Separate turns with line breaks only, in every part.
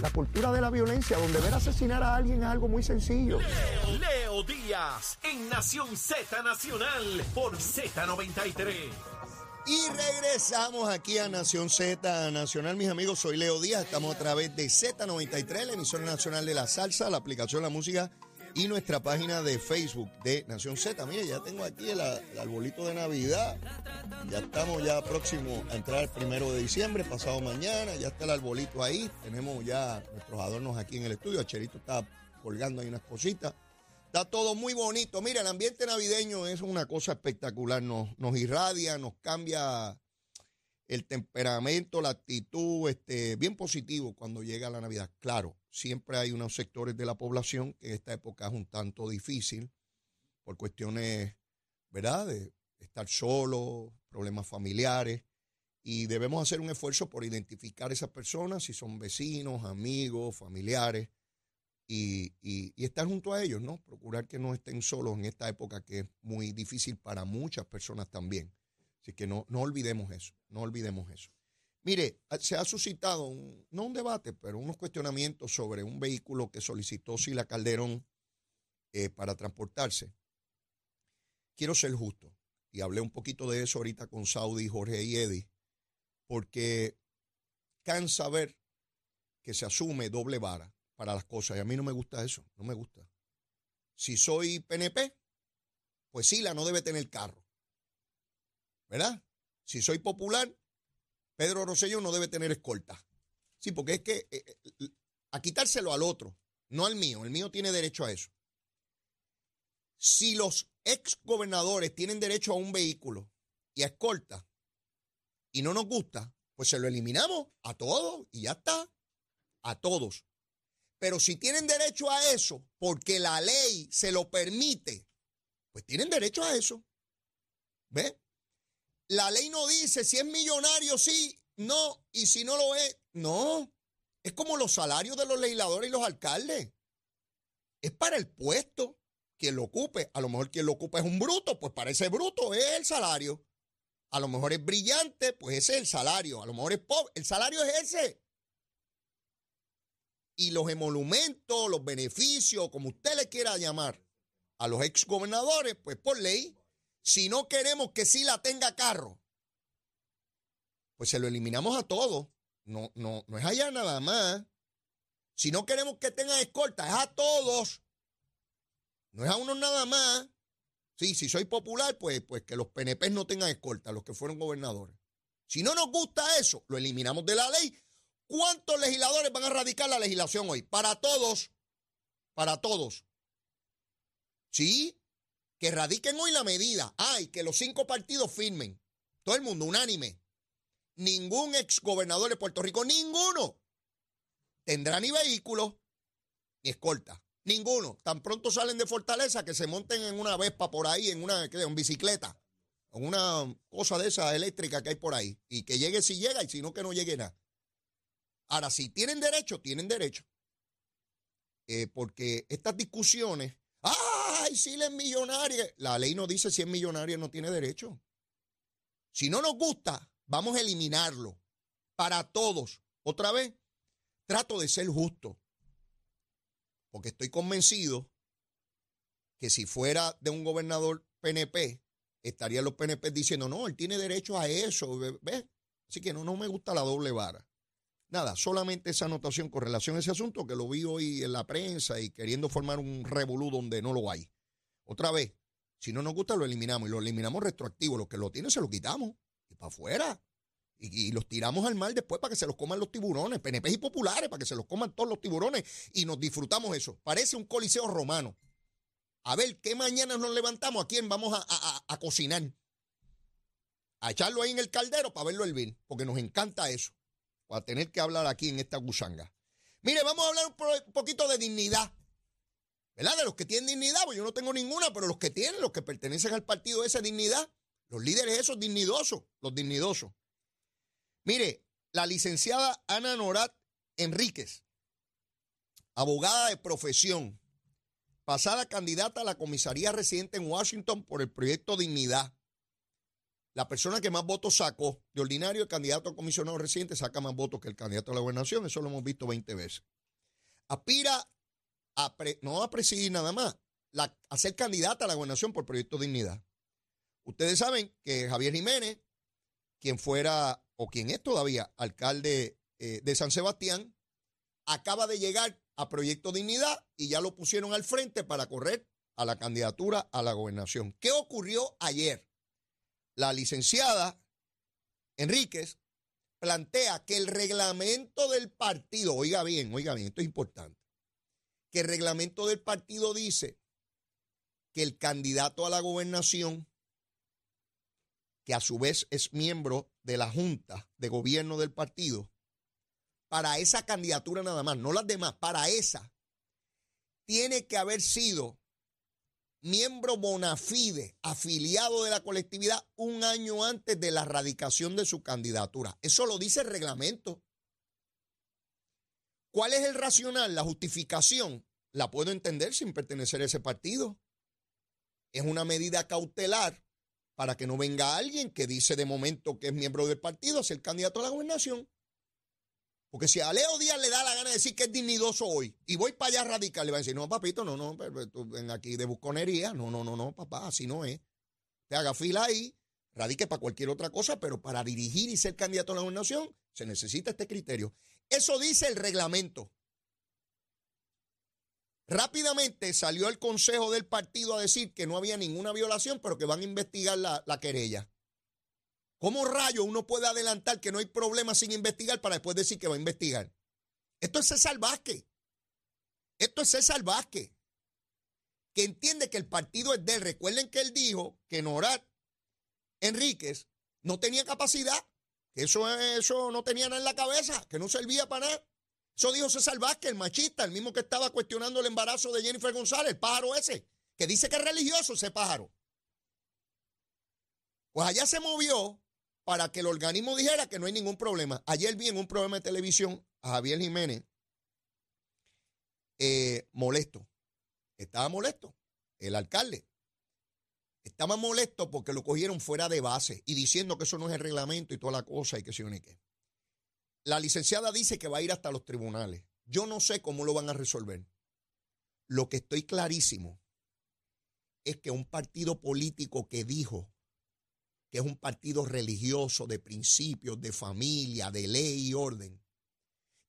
la cultura de la violencia, donde ver asesinar a alguien es algo muy sencillo.
Leo, Leo Díaz en Nación Z Nacional por Z93.
Y regresamos aquí a Nación Z Nacional, mis amigos. Soy Leo Díaz. Estamos a través de Z93, la emisora nacional de la salsa, la aplicación La Música y nuestra página de Facebook de Nación Z. Mire, ya tengo aquí el, el arbolito de Navidad. Ya estamos ya próximo a entrar el primero de diciembre, pasado mañana. Ya está el arbolito ahí. Tenemos ya nuestros adornos aquí en el estudio. Cherito está colgando ahí unas cositas. Está todo muy bonito. Mira, el ambiente navideño es una cosa espectacular. Nos, nos irradia, nos cambia el temperamento, la actitud, este, bien positivo cuando llega la Navidad. Claro, siempre hay unos sectores de la población que en esta época es un tanto difícil por cuestiones, ¿verdad?, de estar solo, problemas familiares. Y debemos hacer un esfuerzo por identificar esas personas, si son vecinos, amigos, familiares, y, y, y, estar junto a ellos, ¿no? Procurar que no estén solos en esta época que es muy difícil para muchas personas también. Así que no, no olvidemos eso, no olvidemos eso. Mire, se ha suscitado, un, no un debate, pero unos cuestionamientos sobre un vehículo que solicitó Sila Calderón eh, para transportarse. Quiero ser justo, y hablé un poquito de eso ahorita con Saudi, Jorge y Eddie, porque cansa ver que se asume doble vara para las cosas, y a mí no me gusta eso, no me gusta. Si soy PNP, pues Sila no debe tener carro. ¿verdad? Si soy popular, Pedro Rosselló no debe tener escolta. Sí, porque es que eh, eh, a quitárselo al otro, no al mío, el mío tiene derecho a eso. Si los ex gobernadores tienen derecho a un vehículo y a escolta y no nos gusta, pues se lo eliminamos a todos y ya está, a todos. Pero si tienen derecho a eso porque la ley se lo permite, pues tienen derecho a eso. ¿Ve? La ley no dice si es millonario, sí, no, y si no lo es, no. Es como los salarios de los legisladores y los alcaldes. Es para el puesto quien lo ocupe. A lo mejor quien lo ocupa es un bruto, pues para ese bruto es el salario. A lo mejor es brillante, pues ese es el salario. A lo mejor es pobre, el salario es ese. Y los emolumentos, los beneficios, como usted le quiera llamar, a los exgobernadores, pues por ley si no queremos que sí la tenga carro, pues se lo eliminamos a todos. No, no, no es allá nada más. Si no queremos que tenga escolta, es a todos. No es a uno nada más. Sí, si soy popular, pues, pues que los PNP no tengan escolta, los que fueron gobernadores. Si no nos gusta eso, lo eliminamos de la ley. ¿Cuántos legisladores van a radicar la legislación hoy? Para todos. Para todos. Sí, que radiquen hoy la medida. Ay, que los cinco partidos firmen. Todo el mundo unánime. Ningún exgobernador de Puerto Rico, ninguno, tendrá ni vehículo ni escolta. Ninguno. Tan pronto salen de Fortaleza que se monten en una Vespa por ahí, en una en bicicleta, en una cosa de esa eléctrica que hay por ahí. Y que llegue si llega y si no, que no llegue nada. Ahora, si tienen derecho, tienen derecho. Eh, porque estas discusiones ay, si es millonaria. La ley no dice si es millonaria, no tiene derecho. Si no nos gusta, vamos a eliminarlo para todos. Otra vez, trato de ser justo, porque estoy convencido que si fuera de un gobernador PNP, estarían los PNP diciendo, no, él tiene derecho a eso. ¿Ves? Así que no, no me gusta la doble vara. Nada, solamente esa anotación con relación a ese asunto que lo vi hoy en la prensa y queriendo formar un revolú donde no lo hay. Otra vez, si no nos gusta lo eliminamos y lo eliminamos retroactivo. Los que lo tienen se lo quitamos y para afuera. Y, los tiramos al mar después para que se los coman los tiburones, PNP y populares, para que se los coman todos los tiburones y nos disfrutamos eso. Parece un coliseo romano. A ver, ¿qué mañana nos levantamos? ¿A quién vamos a, a cocinar? A echarlo ahí en el caldero para verlo hervir, porque nos encanta eso para tener que hablar aquí en esta gusanga. Mire, vamos a hablar un poquito de dignidad. ¿Verdad? De los que tienen dignidad, pues yo no tengo ninguna, pero los que tienen, los que pertenecen al partido esa dignidad, los líderes esos dignidosos, los dignidosos. Mire, la licenciada Ana Norat Enríquez, abogada de profesión, pasada candidata a la comisaría residente en Washington por el proyecto Dignidad. la persona que más votos sacó, de ordinario, el candidato a comisionado residente saca más votos que el candidato a la gobernación, eso lo hemos visto 20 veces. Aspira no a presidir nada más, a ser candidata a la gobernación por Proyecto Dignidad. Ustedes saben que Javier Jiménez, quien fuera o quien es todavía alcalde eh, de San Sebastián, acaba de llegar a Proyecto Dignidad y ya lo pusieron al frente para correr a la candidatura a la gobernación. ¿Qué ocurrió ayer? La licenciada Enríquez plantea que el reglamento del partido, oiga bien, oiga bien, esto es importante, que el reglamento del partido dice que el candidato a la gobernación, que a su vez es miembro de la Junta de Gobierno del partido, para esa candidatura nada más, no las demás, para esa, tiene que haber sido miembro bona fide, afiliado de la colectividad un año antes de la radicación de su candidatura. Eso lo dice el reglamento. ¿Cuál es el racional? La justificación la puedo entender sin pertenecer a ese partido. Es una medida cautelar para que no venga alguien que dice de momento que es miembro del partido a ser candidato a la gobernación. Porque si a Leo Díaz le da la gana de decir que es dignidoso hoy y voy para allá radical, le va a decir, no, papito, no, no, pero, tú ven aquí de busconería. No, no, no, no, papá, así no es. Te haga fila ahí, radique para cualquier otra cosa, pero para dirigir y ser candidato a la gobernación se necesita este criterio. Eso dice el reglamento. Rápidamente salió el consejo del partido a decir que no había ninguna violación, pero que van a investigar la, la querella. ¿Cómo rayo uno puede adelantar que no hay problema sin investigar para después decir que va a investigar? Esto es César Vázquez. Esto es César Vázquez. Que entiende que el partido es de él. Recuerden que él dijo que Norat Enríquez no tenía capacidad, eso, eso no tenía nada en la cabeza, que no servía para nada. Eso dijo César Vázquez, el machista, el mismo que estaba cuestionando el embarazo de Jennifer González, el pájaro ese, que dice que es religioso ese pájaro. Pues allá se movió para que el organismo dijera que no hay ningún problema. Ayer vi en un programa de televisión a Javier Jiménez eh, molesto. Estaba molesto, el alcalde. Estaba molesto porque lo cogieron fuera de base y diciendo que eso no es el reglamento y toda la cosa y que se ni qué. La licenciada dice que va a ir hasta los tribunales. Yo no sé cómo lo van a resolver. Lo que estoy clarísimo es que un partido político que dijo que es un partido religioso de principios, de familia, de ley y orden,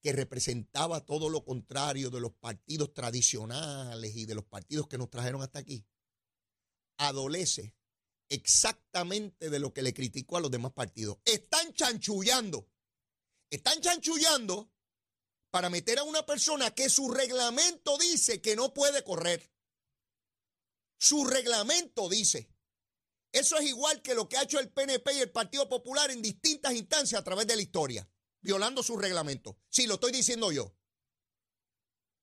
que representaba todo lo contrario de los partidos tradicionales y de los partidos que nos trajeron hasta aquí, adolece exactamente de lo que le criticó a los demás partidos. Están chanchullando, están chanchullando para meter a una persona que su reglamento dice que no puede correr. Su reglamento dice eso es igual que lo que ha hecho el PNP y el Partido Popular en distintas instancias a través de la historia, violando sus reglamentos. Sí, lo estoy diciendo yo.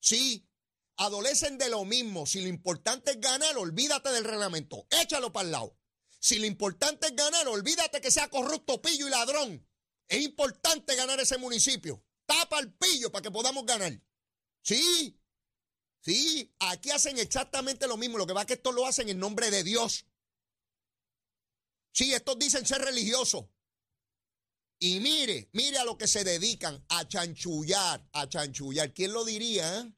Sí, adolecen de lo mismo. Si lo importante es ganar, olvídate del reglamento. Échalo para el lado. Si lo importante es ganar, olvídate que sea corrupto, pillo y ladrón. Es importante ganar ese municipio. Tapa el pillo para que podamos ganar. Sí, sí, aquí hacen exactamente lo mismo. Lo que va es que esto lo hacen en nombre de Dios. Sí, estos dicen ser religiosos. Y mire, mire a lo que se dedican, a chanchullar, a chanchullar. ¿Quién lo diría? Eh?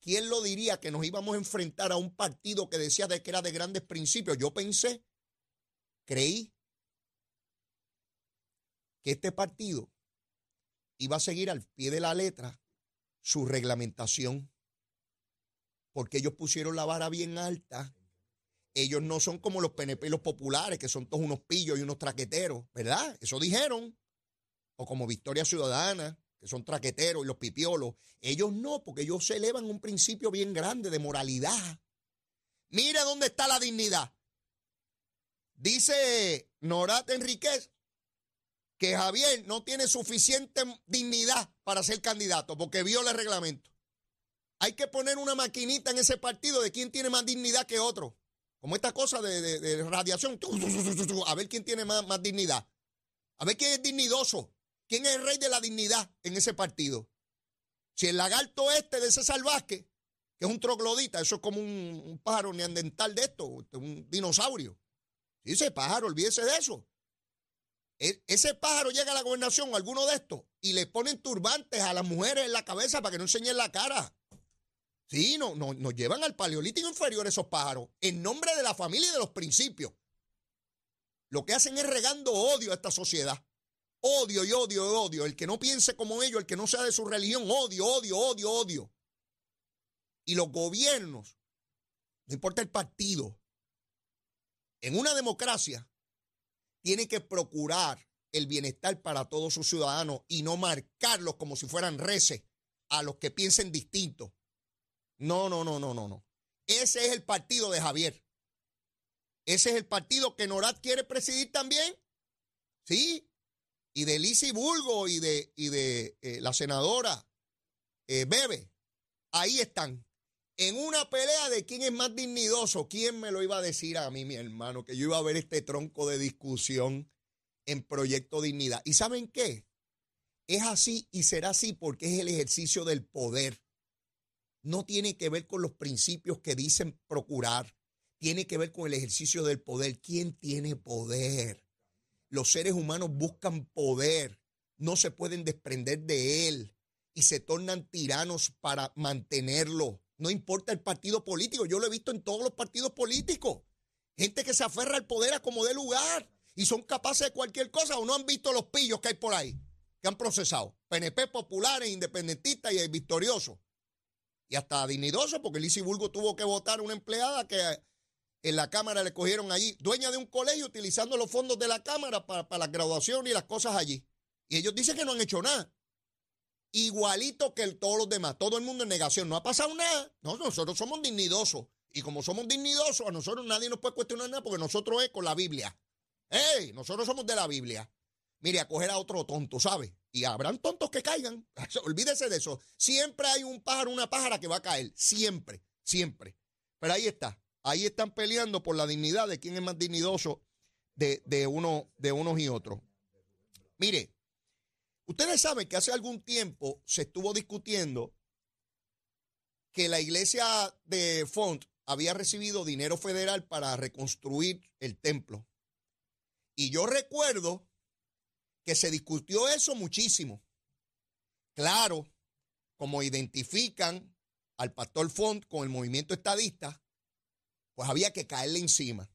¿Quién lo diría que nos íbamos a enfrentar a un partido que decía de que era de grandes principios? Yo pensé, creí que este partido iba a seguir al pie de la letra su reglamentación, porque ellos pusieron la vara bien alta ellos no son como los PNP los populares, que son todos unos pillos y unos traqueteros, ¿verdad? Eso dijeron. O como Victoria Ciudadana, que son traqueteros y los pipiolos. Ellos no, porque ellos se elevan un principio bien grande de moralidad. Mire dónde está la dignidad. Dice Norat Enríquez que Javier no tiene suficiente dignidad para ser candidato porque viola el reglamento. Hay que poner una maquinita en ese partido de quién tiene más dignidad que otro. Como esta cosa de, radiación. A ver quién tiene más, más, dignidad. A ver quién es dignidoso. ¿Quién es el rey de la dignidad en ese partido? Si el lagarto este de César Vázquez, que es un troglodita, eso es como un, pájaro neandertal de esto, un dinosaurio. Sí, ese pájaro, olvídese de eso. e- ese pájaro llega a la gobernación alguno de estos y le ponen turbantes a las mujeres en la cabeza para que no enseñen la cara. Sí, no, no, nos llevan al paleolítico inferior esos pájaros en nombre de la familia y de los principios. Lo que hacen es regando odio a esta sociedad. Odio y odio y odio. El que no piense como ellos, el que no sea de su religión, odio, odio, odio, odio. Y los gobiernos, no importa el partido, en una democracia, tiene que procurar el bienestar para todos sus ciudadanos y no marcarlos como si fueran reces a los que piensen distinto. No, no, no, no, no, no. Ese es el partido de Javier. Ese es el partido que Norat quiere presidir también. Sí. Y de Lisi Bulgo y de, y de eh, la senadora eh, Bebe. Ahí están. En una pelea de quién es más dignidoso. ¿Quién me lo iba a decir a mí, mi hermano? Que yo iba a ver este tronco de discusión en Proyecto Dignidad. ¿Y saben qué? Es así y será así porque es el ejercicio del poder. No tiene que ver con los principios que dicen procurar. Tiene que ver con el ejercicio del poder. ¿Quién tiene poder? Los seres humanos buscan poder. No se pueden desprender de él y se tornan tiranos para mantenerlo. No importa el partido político. Yo lo he visto en todos los partidos políticos. Gente que se aferra al poder a como dé lugar y son capaces de cualquier cosa o no han visto los pillos que hay por ahí, que han procesado. PNP populares, independentistas y victoriosos. Y hasta dignidosos, porque Lisi Bulgo tuvo que votar a una empleada que en la Cámara le cogieron allí, dueña de un colegio, utilizando los fondos de la Cámara para, para la graduación y las cosas allí. Y ellos dicen que no han hecho nada. Igualito que el, todos los demás. Todo el mundo en negación. No ha pasado nada. No, nosotros somos dignidosos. Y como somos dignidosos, a nosotros nadie nos puede cuestionar nada porque nosotros es con la Biblia. ¡Ey! Nosotros somos de la Biblia. Mire, a coger a otro tonto, ¿sabe? Y habrán tontos que caigan. Olvídese de eso. Siempre hay un pájaro, una pájara que va a caer. Siempre, siempre. Pero ahí está. Ahí están peleando por la dignidad de quién es más dignidoso de, de, uno, de unos y otros. Mire, ustedes saben que hace algún tiempo se estuvo discutiendo que la iglesia de Font había recibido dinero federal para reconstruir el templo. Y yo recuerdo que se discutió eso muchísimo. Claro, como identifican al pastor Font con el movimiento estadista, pues había que caerle encima.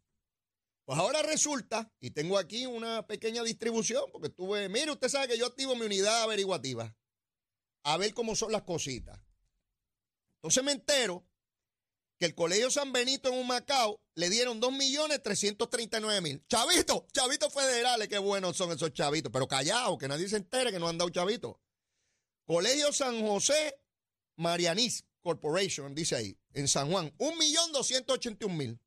Pues ahora resulta, y tengo aquí una pequeña distribución, porque estuve, mire, usted sabe que yo activo mi unidad averiguativa, a ver cómo son las cositas. Entonces me entero que el Colegio San Benito en un Macao le dieron 2.339.000. Chavitos, chavitos federales, qué buenos son esos chavitos, pero callados, que nadie se entere que no han dado chavitos. Colegio San José Marianís Corporation, dice ahí, en San Juan, 1.281.000.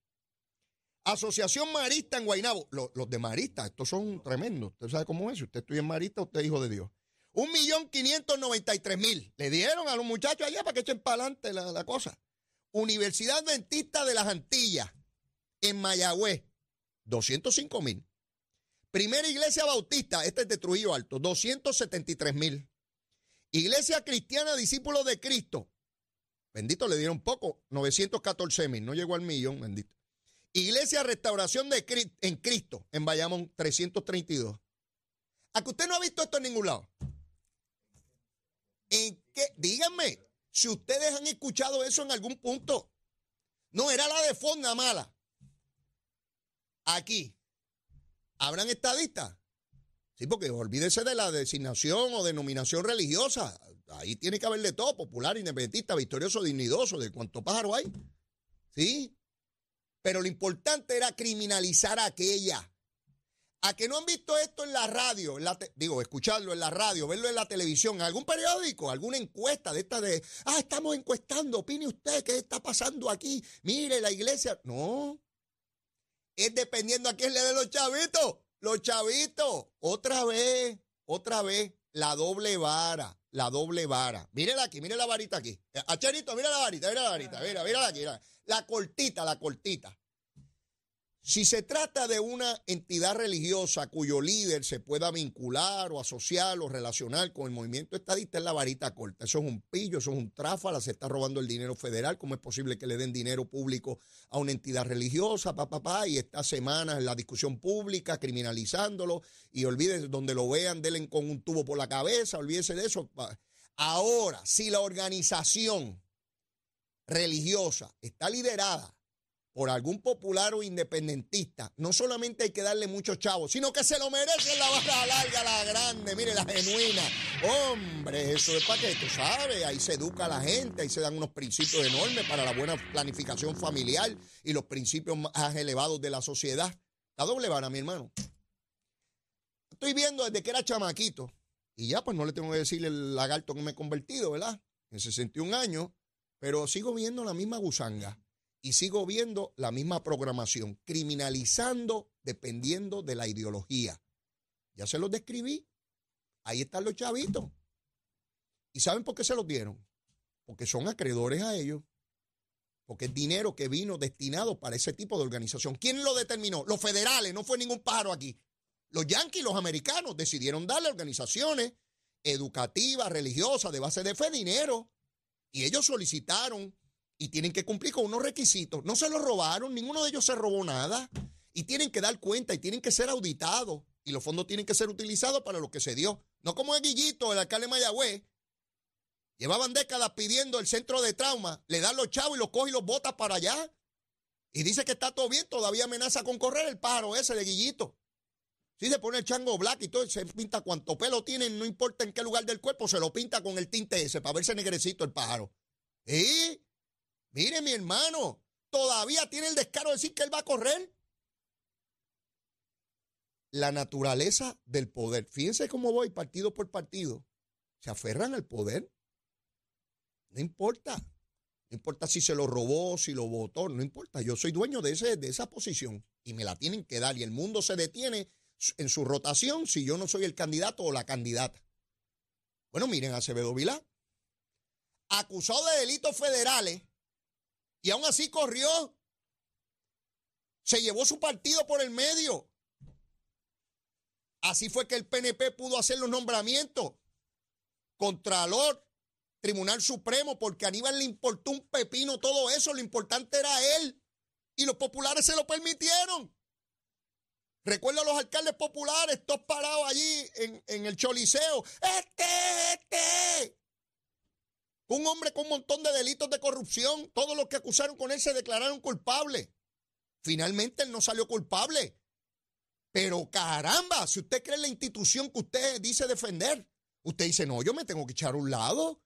Asociación Marista en Guaynabo. Los, los, de Marista, estos son tremendos. Usted sabe cómo es. Si usted estudia en Marista, usted es hijo de Dios. 1.593.000. Le dieron a los muchachos allá para que echen para adelante la, la cosa. Universidad Adventista de las Antillas, en Mayagüez, 205 mil. Primera Iglesia Bautista, este es de Trujillo Alto, 273 mil. Iglesia Cristiana Discípulos de Cristo, bendito, le dieron poco, 914 mil, no llegó al millón, bendito. Iglesia Restauración de en Cristo, en Bayamón, 332. ¿A que usted no ha visto esto en ningún lado? Díganme, si ustedes han escuchado eso en algún punto. No, era la de Fonda mala. Aquí. ¿Habrán estadistas? Sí, porque olvídese de la designación o denominación religiosa. Ahí tiene que haber de todo, popular, independentista, victorioso, dignidoso, de cuánto pájaro hay. Sí. Pero lo importante era criminalizar a aquella. A que no han visto esto en la radio, digo, escucharlo en la radio, verlo en la televisión, en algún periódico, alguna encuesta de esta de, ah, estamos encuestando, opine usted, ¿qué está pasando aquí? Mire, la iglesia. No. Es dependiendo a quién le dé los chavitos. Los chavitos. Otra vez, otra vez, la doble vara, la doble vara. Mírela aquí, mire la varita aquí. Acharito, mira la varita, mira la varita, mira, mira aquí. La cortita, la cortita. Si se trata de una entidad religiosa cuyo líder se pueda vincular o asociar o relacionar con el movimiento estadista, es la varita corta. Eso es un pillo, eso es un tráfala, se está robando el dinero federal. ¿Cómo es posible que le den dinero público a una entidad religiosa, papá? Y esta semana en la discusión pública, criminalizándolo. Y olvídese, donde lo vean, denle con un tubo por la cabeza, olvídese de eso. Ahora, si la organización religiosa está liderada por algún popular o independentista, no solamente hay que darle muchos chavos, sino que se lo merece la barra larga, la grande, mire, la genuina. Hombre, eso es para que tú sabes, ahí se educa a la gente, ahí se dan unos principios enormes para la buena planificación familiar y los principios más elevados de la sociedad. La doble vara, mi hermano. Estoy viendo desde que era chamaquito, y ya pues no le tengo que decir el lagarto que me he convertido, ¿verdad? En 61 años, pero sigo viendo la misma gusanga y sigo viendo la misma programación, criminalizando dependiendo de la ideología. Ya se los describí. Ahí están los chavitos. ¿Y saben por qué se los dieron? Porque son acreedores a ellos. Porque es dinero que vino destinado para ese tipo de organización. ¿Quién lo determinó? Los federales, no fue ningún pájaro aquí. Los yanquis, los americanos, decidieron darle organizaciones educativas, religiosas, de base de fe, dinero. Y ellos solicitaron y tienen que cumplir con unos requisitos. No se los robaron, ninguno de ellos se robó nada. Y tienen que dar cuenta y tienen que ser auditados. Y los fondos tienen que ser utilizados para lo que se dio. No como el Guillito, el alcalde de Mayagüez. Llevaban décadas pidiendo el centro de trauma. Le dan los chavos y los coge y los bota para allá. Y dice que está todo bien, todavía amenaza con correr el pájaro ese de Guillito. Si se pone el chango black y todo, se pinta cuanto pelo tiene, no importa en qué lugar del cuerpo, se lo pinta con el tinte ese para verse negrecito el pájaro. ¿Y? Mire, mi hermano, todavía tiene el descaro de decir que él va a correr. La naturaleza del poder. Fíjense cómo voy partido por partido. Se aferran al poder. No importa. No importa si se lo robó, si lo votó, no importa. Yo soy dueño de, ese, de esa posición y me la tienen que dar. Y el mundo se detiene en su rotación si yo no soy el candidato o la candidata. Bueno, miren a Acevedo Vilá, acusado de delitos federales y aún así corrió. Se llevó su partido por el medio. Así fue que el PNP pudo hacer los nombramientos. Contralor, Tribunal Supremo, porque a Aníbal le importó un pepino todo eso. Lo importante era él. Y los populares se lo permitieron. Recuerdo a los alcaldes populares, todos parados allí en, en el Choliseo. Este, este. Un hombre con un montón de delitos de corrupción. Todos los que acusaron con él se declararon culpables. Finalmente él no salió culpable. Pero caramba, si usted cree en la institución que usted dice defender, usted dice, no, yo me tengo que echar a un lado.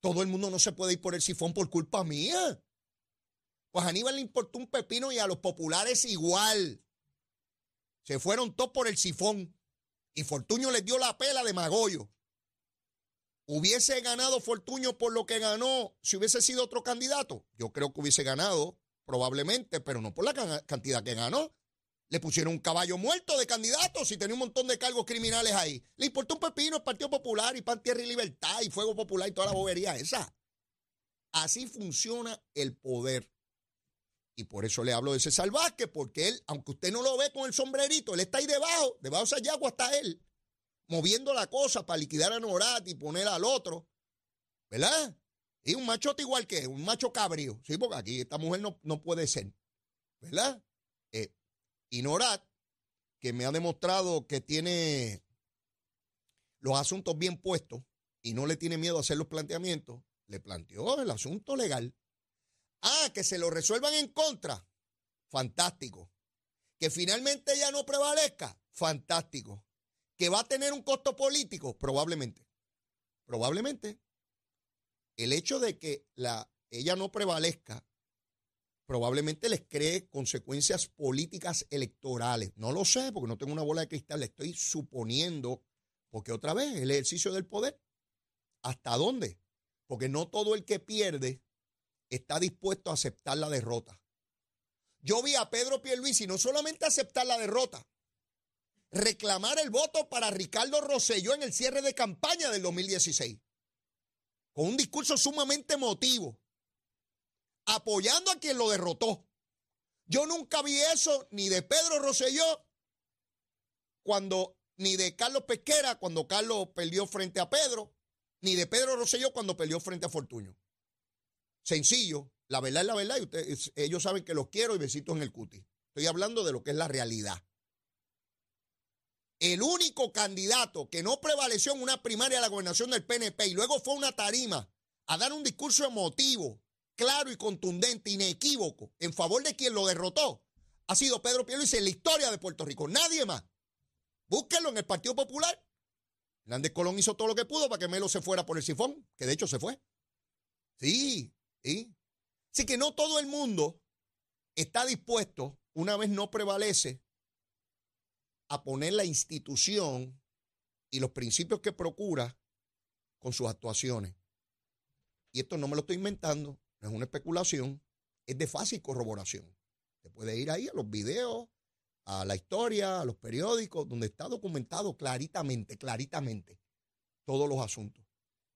Todo el mundo no se puede ir por el sifón por culpa mía. Pues Aníbal le importó un pepino y a los populares igual. Se fueron todos por el sifón. Y Fortuño les dio la pela de Magollo. ¿Hubiese ganado Fortuño por lo que ganó si hubiese sido otro candidato? Yo creo que hubiese ganado, probablemente, pero no por la cantidad que ganó. Le pusieron un caballo muerto de candidatos y tenía un montón de cargos criminales ahí. Le importó un pepino el Partido Popular y Pan Tierra y Libertad y Fuego Popular y toda la bobería esa. Así funciona el poder. Y por eso le hablo de ese salvaje, porque él, aunque usted no lo ve con el sombrerito, él está ahí debajo, debajo de esa yagua está él moviendo la cosa para liquidar a Norat y poner al otro, ¿verdad? Y un machote igual que un macho cabrío, sí, porque aquí esta mujer no, no puede ser, ¿verdad? Eh, y Norat, que me ha demostrado que tiene los asuntos bien puestos y no le tiene miedo a hacer los planteamientos, le planteó el asunto legal. Ah, que se lo resuelvan en contra. Fantástico. Que finalmente ya no prevalezca. Fantástico. ¿Que va a tener un costo político? Probablemente. Probablemente. El hecho de que la, ella no prevalezca probablemente les cree consecuencias políticas electorales. No lo sé, porque no tengo una bola de cristal, le estoy suponiendo, porque otra vez, el ejercicio del poder. ¿Hasta dónde? Porque no todo el que pierde está dispuesto a aceptar la derrota. Yo vi a Pedro Pierluisi no solamente aceptar la derrota, reclamar el voto para Ricardo Rosselló en el cierre de campaña del 2016. Con un discurso sumamente emotivo, apoyando a quien lo derrotó. Yo nunca vi eso ni de Pedro Rosselló cuando, ni de Carlos Pesquera cuando Carlos perdió frente a Pedro, ni de Pedro Rosselló cuando perdió frente a Fortuño. Sencillo, la verdad es la verdad y ellos saben que los quiero y besitos en el cuti. Estoy hablando de lo que es la realidad. El único candidato que no prevaleció en una primaria de la gobernación del PNP y luego fue a una tarima a dar un discurso emotivo, claro y contundente, inequívoco, en favor de quien lo derrotó, ha sido Pedro Pierluisi en la historia de Puerto Rico. Nadie más. Búsquenlo en el Partido Popular. Hernández Colón hizo todo lo que pudo para que Melo se fuera por el sifón, que de hecho se fue. Sí, sí. Así que no todo el mundo está dispuesto, una vez no prevalece, a poner la institución y los principios que procura con sus actuaciones. Y esto no me lo estoy inventando, no es una especulación, es de fácil corroboración. Se puede ir ahí a los videos, a la historia, a los periódicos, donde está documentado claritamente, claritamente, todos los asuntos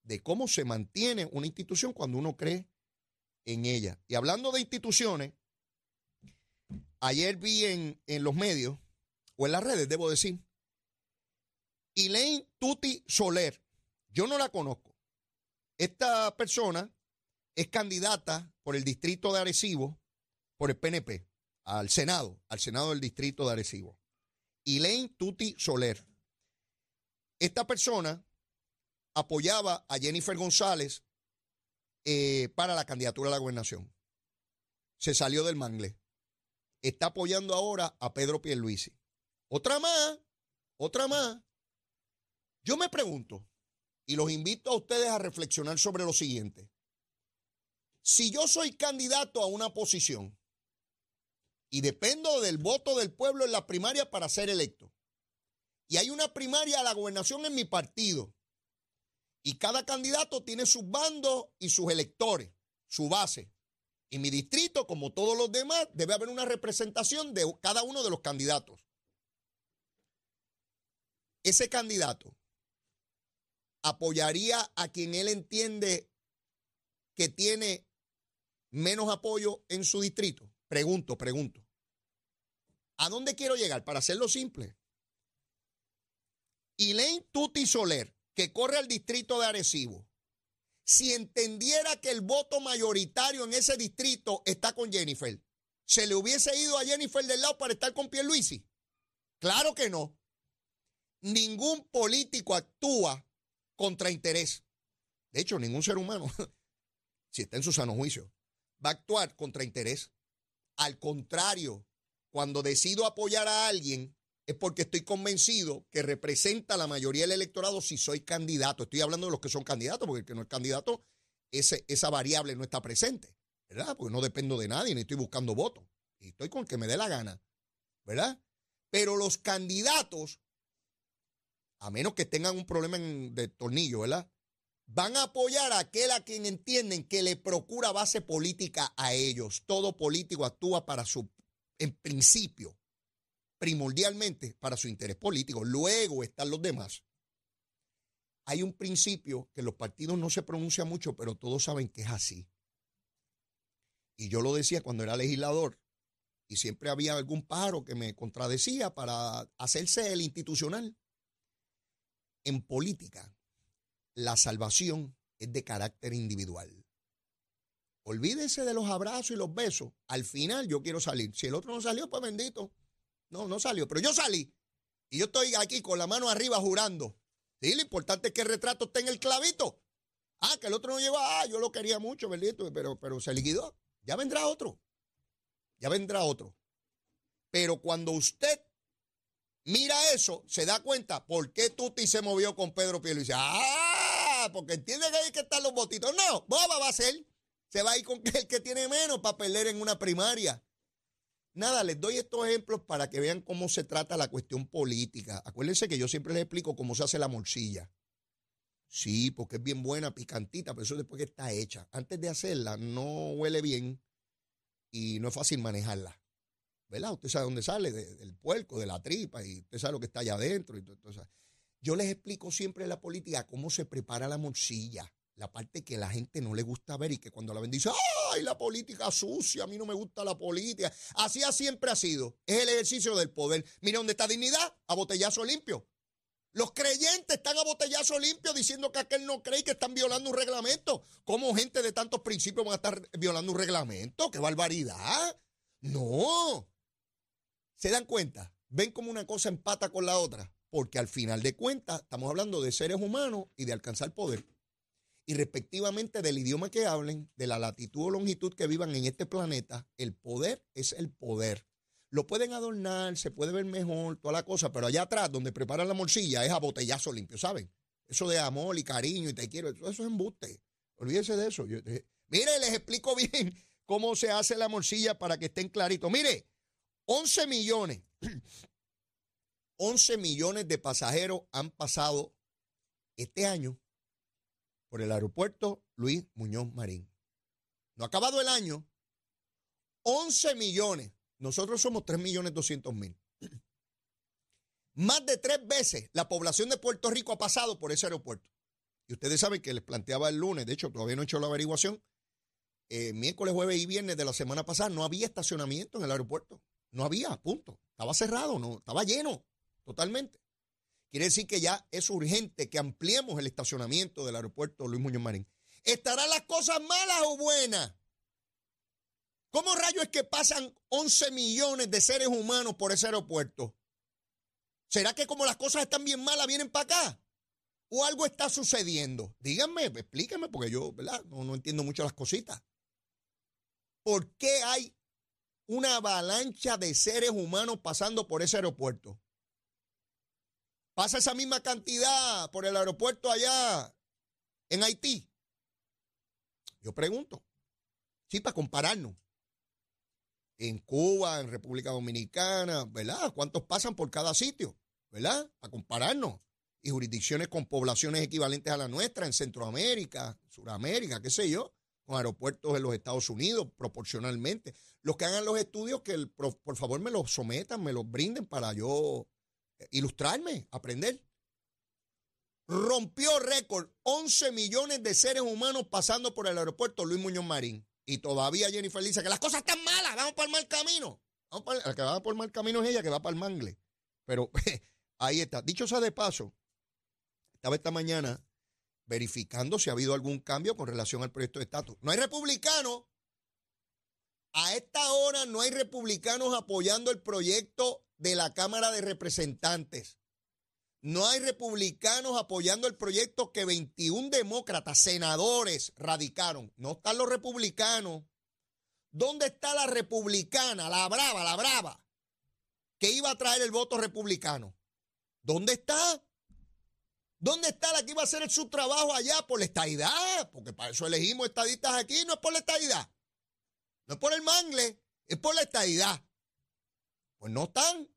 de cómo se mantiene una institución cuando uno cree en ella. Y hablando de instituciones, ayer vi en, en los medios, o en las redes, debo decir, Elaine Tuti Soler. Yo no la conozco. Esta persona es candidata por el distrito de Arecibo, por el PNP, al Senado, al Senado del distrito de Arecibo. Elaine Tuti Soler. Esta persona apoyaba a Jennifer González eh, para la candidatura a la gobernación. Se salió del mangle. Está apoyando ahora a Pedro Pierluisi. Otra más, otra más. Yo me pregunto, y los invito a ustedes a reflexionar sobre lo siguiente. Si yo soy candidato a una posición y dependo del voto del pueblo en la primaria para ser electo, y hay una primaria a la gobernación en mi partido, y cada candidato tiene sus bandos y sus electores, su base. Y mi distrito, como todos los demás, debe haber una representación de cada uno de los candidatos. Ese candidato apoyaría a quien él entiende que tiene menos apoyo en su distrito? Pregunto, pregunto. ¿A dónde quiero llegar? Para hacerlo simple. Elaine Tuti Soler, que corre al distrito de Arecibo, si entendiera que el voto mayoritario en ese distrito está con Jennifer, ¿se le hubiese ido a Jennifer del lado para estar con Pierluisi? Claro que no. Ningún político actúa contra interés. De hecho, ningún ser humano, si está en su sano juicio, va a actuar contra interés. Al contrario, cuando decido apoyar a alguien es porque estoy convencido que representa a la mayoría del electorado si soy candidato. Estoy hablando de los que son candidatos, porque el que no es candidato, ese, esa variable no está presente, ¿verdad? Porque no dependo de nadie, ni estoy buscando votos. Y estoy con el que me dé la gana, ¿verdad? Pero los candidatos a menos que tengan un problema de tornillo, ¿verdad? Van a apoyar a aquel a quien entienden que le procura base política a ellos. Todo político actúa para su, en principio, primordialmente para su interés político. Luego están los demás. Hay un principio que los partidos no se pronuncia mucho, pero todos saben que es así. Y yo lo decía cuando era legislador, y siempre había algún pájaro que me contradecía para hacerse el institucional. En política, la salvación es de carácter individual. Olvídese de los abrazos y los besos. Al final yo quiero salir. Si el otro no salió, pues bendito. No, no salió. Pero yo salí. Y yo estoy aquí con la mano arriba jurando. Sí, lo importante es que el retrato esté en el clavito. Ah, que el otro no llegó. Ah, yo lo quería mucho, bendito, pero, pero se liquidó. Ya vendrá otro. Ya vendrá otro. Pero cuando usted mira eso, se da cuenta por qué Tuti se movió con Pedro dice, Ah, porque entiende que hay que estar los votitos. No, boba va a ser. Se va a ir con el que tiene menos para perder en una primaria. Nada, les doy estos ejemplos para que vean cómo se trata la cuestión política. Acuérdense que yo siempre les explico cómo se hace la morcilla. Sí, porque es bien buena, picantita, pero eso después que está hecha. Antes de hacerla, no huele bien y no es fácil manejarla. ¿Verdad? Usted sabe dónde sale, del puerco, de la tripa, y usted sabe lo que está allá adentro. Y todo, Yo les explico siempre la política cómo se prepara la morcilla, la parte que la gente no le gusta ver y que cuando la ven dice, ay, la política sucia, a mí no me gusta la política. Así ha siempre ha sido. Es el ejercicio del poder. Mira dónde está dignidad, a botellazo limpio. Los creyentes están a botellazo limpio diciendo que aquel no cree y que están violando un reglamento. ¿Cómo gente de tantos principios van a estar violando un reglamento? ¡Qué barbaridad! No. ¿Se dan cuenta? ¿Ven cómo una cosa empata con la otra? Porque al final de cuentas estamos hablando de seres humanos y de alcanzar poder. Y respectivamente del idioma que hablen, de la latitud o longitud que vivan en este planeta, el poder es el poder. Lo pueden adornar, se puede ver mejor, toda la cosa, pero allá atrás, donde preparan la morcilla, es a botellazo limpio, ¿saben? Eso de amor y cariño y te quiero, eso es embuste. Olvídese de eso. Eh, mire, les explico bien cómo se hace la morcilla para que estén claritos. Mire, 11 millones, 11 millones de pasajeros han pasado este año por el aeropuerto Luis Muñoz Marín. No ha acabado el año. 11 millones. Nosotros somos 3 millones 200 mil. Más de tres veces la población de Puerto Rico ha pasado por ese aeropuerto. Y ustedes saben que les planteaba el lunes, de hecho todavía no he hecho la averiguación, eh, miércoles, jueves y viernes de la semana pasada no había estacionamiento en el aeropuerto. No había, punto. Estaba cerrado, no, estaba lleno totalmente. Quiere decir que ya es urgente que ampliemos el estacionamiento del aeropuerto Luis Muñoz Marín. ¿Estarán las cosas malas o buenas? ¿Cómo rayos es que pasan 11 millones de seres humanos por ese aeropuerto? ¿Será que como las cosas están bien malas vienen para acá? ¿O algo está sucediendo? Díganme, explíquenme, porque yo ¿verdad? No, no entiendo mucho las cositas. ¿Por qué hay una avalancha de seres humanos pasando por ese aeropuerto? Pasa esa misma cantidad por el aeropuerto allá en Haití. Yo pregunto, sí, para compararnos en Cuba, en República Dominicana, ¿verdad? ¿Cuántos pasan por cada sitio? ¿Verdad? A compararnos. Y jurisdicciones con poblaciones equivalentes a la nuestra en Centroamérica, Suramérica, qué sé yo, con aeropuertos en los Estados Unidos proporcionalmente. Los que hagan los estudios, que por favor me los sometan, me los brinden para yo eh, ilustrarme, aprender. Rompió récord, 11 millones de seres humanos pasando por el aeropuerto Luis Muñoz Marín. Y todavía Jennifer dice que las cosas están malas, vamos para el mal camino. la que va por el mal camino es ella, que va para el mangle. Pero ahí está. Dicho sea de paso, estaba esta mañana verificando si ha habido algún cambio con relación al proyecto de estatus. No hay republicanos. A esta hora no hay republicanos apoyando el proyecto de la Cámara de Representantes. No hay republicanos apoyando el proyecto que 21 demócratas, senadores, radicaron. No están los republicanos. ¿Dónde está la republicana, la brava, la brava, que iba a traer el voto republicano? ¿Dónde está? ¿Dónde está la que iba a hacer su trabajo allá por la estadidad? Porque para eso elegimos estadistas aquí, no es por la estadidad. No es por el mangle, es por la estadidad. Pues no están.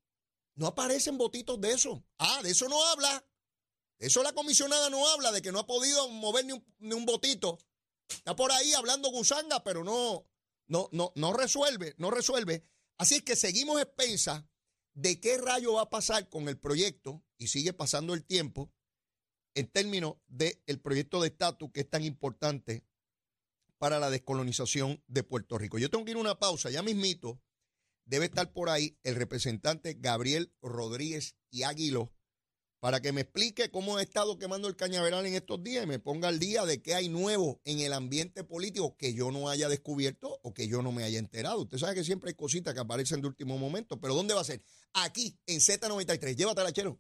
No aparecen votitos de eso. Ah, de eso no habla. De eso la comisionada no habla, de que no ha podido mover ni un, votito. Está por ahí hablando gusanga, pero no, no, no, no resuelve, no resuelve. Así es que seguimos expensas de qué rayo va a pasar con el proyecto, y sigue pasando el tiempo, en términos del proyecto de estatus que es tan importante para la descolonización de Puerto Rico. Yo tengo que ir a una pausa, ya mismito debe estar por ahí el representante Gabriel Rodríguez y Águilo para que me explique cómo ha estado quemando el cañaveral en estos días y me ponga al día de qué hay nuevo en el ambiente político que yo no haya descubierto o que yo no me haya enterado. Usted sabe que siempre hay cositas que aparecen de último momento, pero ¿dónde va a ser? Aquí, en Z93. Llévatela, chero.